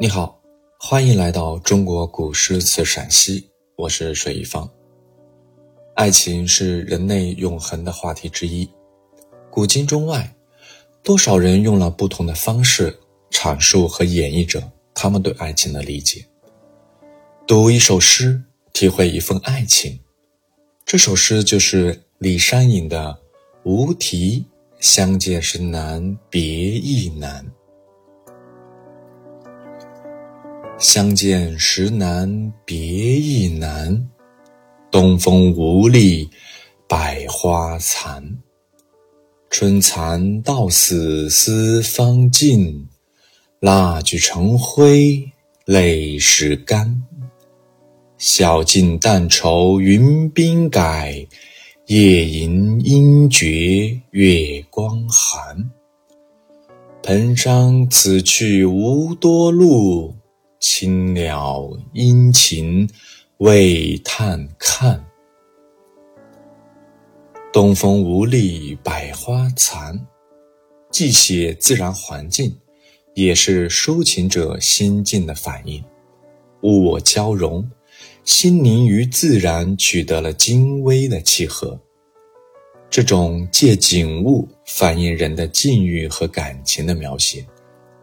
你好，欢迎来到中国古诗词陕西，我是水一方。爱情是人类永恒的话题之一，古今中外，多少人用了不同的方式阐述和演绎着他们对爱情的理解。读一首诗，体会一份爱情，这首诗就是李商隐的《无题》，相见时难别亦难。相见时难别亦难，东风无力百花残。春蚕到死丝方尽，蜡炬成灰泪始干。晓镜但愁云鬓改，夜吟应觉月光寒。蓬山此去无多路。青鸟殷勤为探看，东风无力百花残。既写自然环境，也是抒情者心境的反应。物我交融，心灵与自然取得了精微的契合。这种借景物反映人的境遇和感情的描写。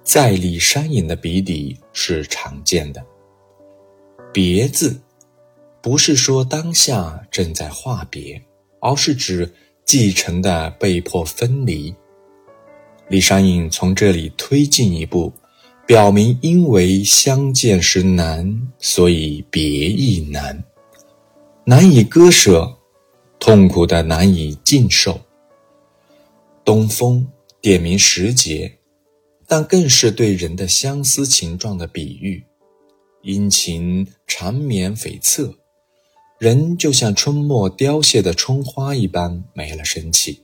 在李商隐的笔底是常见的。别字，不是说当下正在话别，而是指继承的被迫分离。李商隐从这里推进一步，表明因为相见时难，所以别亦难，难以割舍，痛苦的难以尽受。东风，点明时节。但更是对人的相思情状的比喻，殷勤缠绵悱恻，人就像春末凋谢的春花一般没了生气。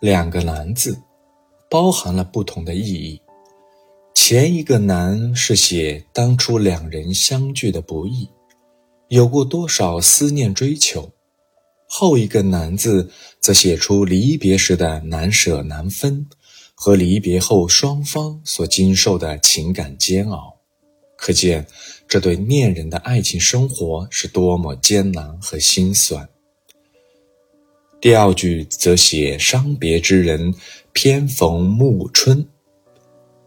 两个难字，包含了不同的意义。前一个难是写当初两人相聚的不易，有过多少思念追求；后一个难字则写出离别时的难舍难分。和离别后双方所经受的情感煎熬，可见这对恋人的爱情生活是多么艰难和心酸。第二句则写伤别之人偏逢暮春，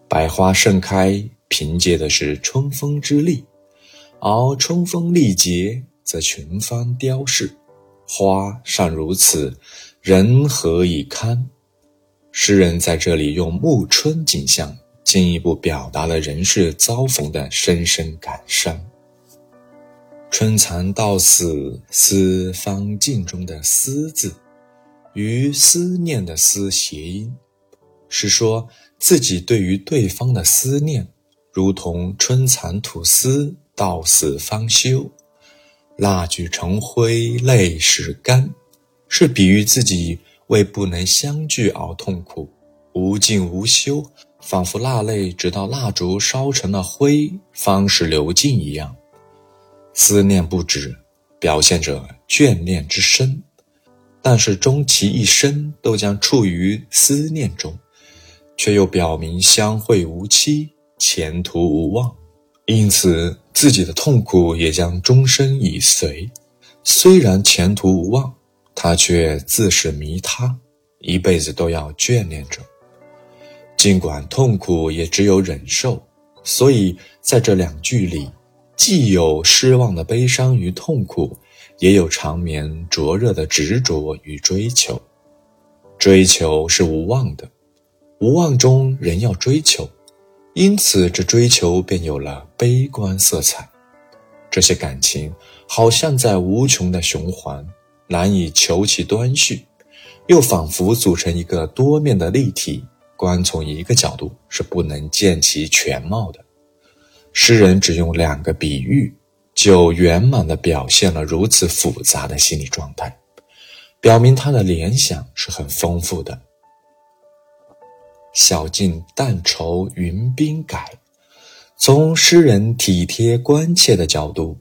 百花盛开，凭借的是春风之力；而春风力竭，则群芳凋逝。花尚如此，人何以堪？诗人在这里用暮春景象，进一步表达了人世遭逢的深深感伤。春蚕到死丝方尽中的“丝”字，与思念的“思”谐音，是说自己对于对方的思念，如同春蚕吐丝，到死方休；蜡炬成灰，泪始干，是比喻自己。为不能相聚而痛苦，无尽无休，仿佛蜡泪直到蜡烛烧成了灰，方是流尽一样。思念不止，表现着眷恋之深，但是终其一生都将处于思念中，却又表明相会无期，前途无望，因此自己的痛苦也将终身以随。虽然前途无望。他却自是迷他，一辈子都要眷恋着。尽管痛苦，也只有忍受。所以在这两句里，既有失望的悲伤与痛苦，也有长眠灼热的执着与追求。追求是无望的，无望中仍要追求，因此这追求便有了悲观色彩。这些感情好像在无穷的循环。难以求其端绪，又仿佛组成一个多面的立体，观从一个角度是不能见其全貌的。诗人只用两个比喻，就圆满地表现了如此复杂的心理状态，表明他的联想是很丰富的。晓镜但愁云鬓改，从诗人体贴关切的角度。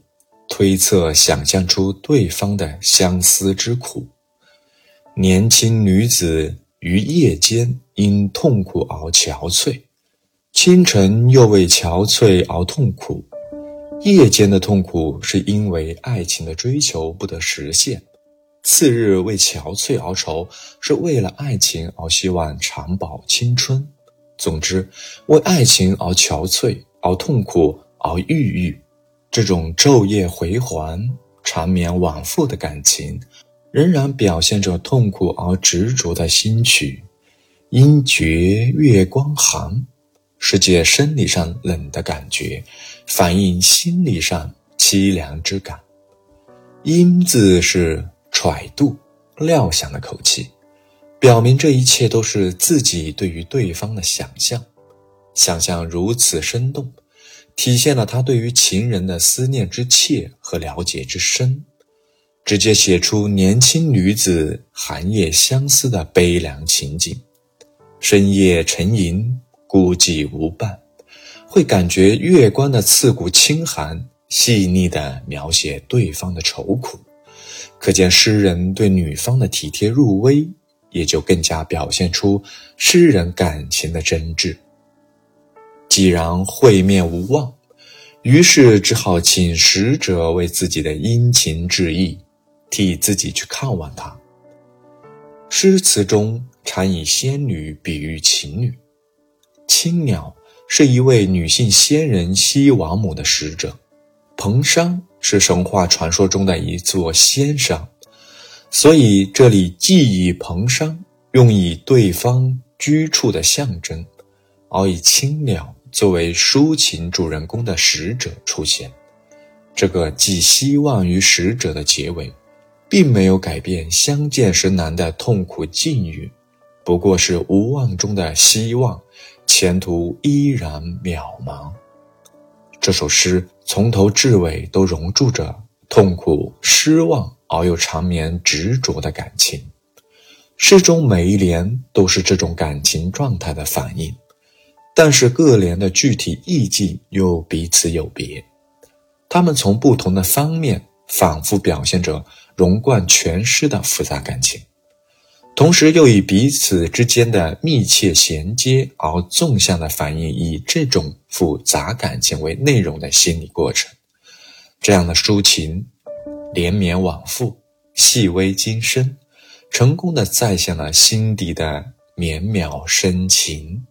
推测、想象出对方的相思之苦。年轻女子于夜间因痛苦而憔悴，清晨又为憔悴而痛苦，夜间的痛苦是因为爱情的追求不得实现；次日为憔悴而愁，是为了爱情而希望长保青春。总之，为爱情而憔悴，而痛苦，而郁郁，这种昼夜回环、缠绵往复的感情，仍然表现着痛苦而执着的心曲。阴觉月光寒，是借生理上冷的感觉，反映心理上凄凉之感。阴字是揣度、料想的口气。表明这一切都是自己对于对方的想象，想象如此生动，体现了他对于情人的思念之切和了解之深，直接写出年轻女子寒夜相思的悲凉情景。深夜沉吟，孤寂无伴，会感觉月光的刺骨清寒，细腻地描写对方的愁苦，可见诗人对女方的体贴入微。也就更加表现出诗人感情的真挚。既然会面无望，于是只好请使者为自己的殷勤致意，替自己去看望他。诗词中常以仙女比喻情侣，青鸟是一位女性仙人西王母的使者，蓬山是神话传说中的一座仙山。所以这里既以蓬山用以对方居处的象征，而以青鸟作为抒情主人公的使者出现。这个寄希望于使者的结尾，并没有改变相见时难的痛苦境遇，不过是无望中的希望，前途依然渺茫。这首诗从头至尾都融入着痛苦、失望。而又长绵执着的感情，诗中每一联都是这种感情状态的反应，但是各联的具体意境又彼此有别。他们从不同的方面反复表现着融贯全诗的复杂感情，同时又以彼此之间的密切衔接而纵向的反映以这种复杂感情为内容的心理过程。这样的抒情。连绵往复，细微精深，成功的再现了心底的绵渺深情。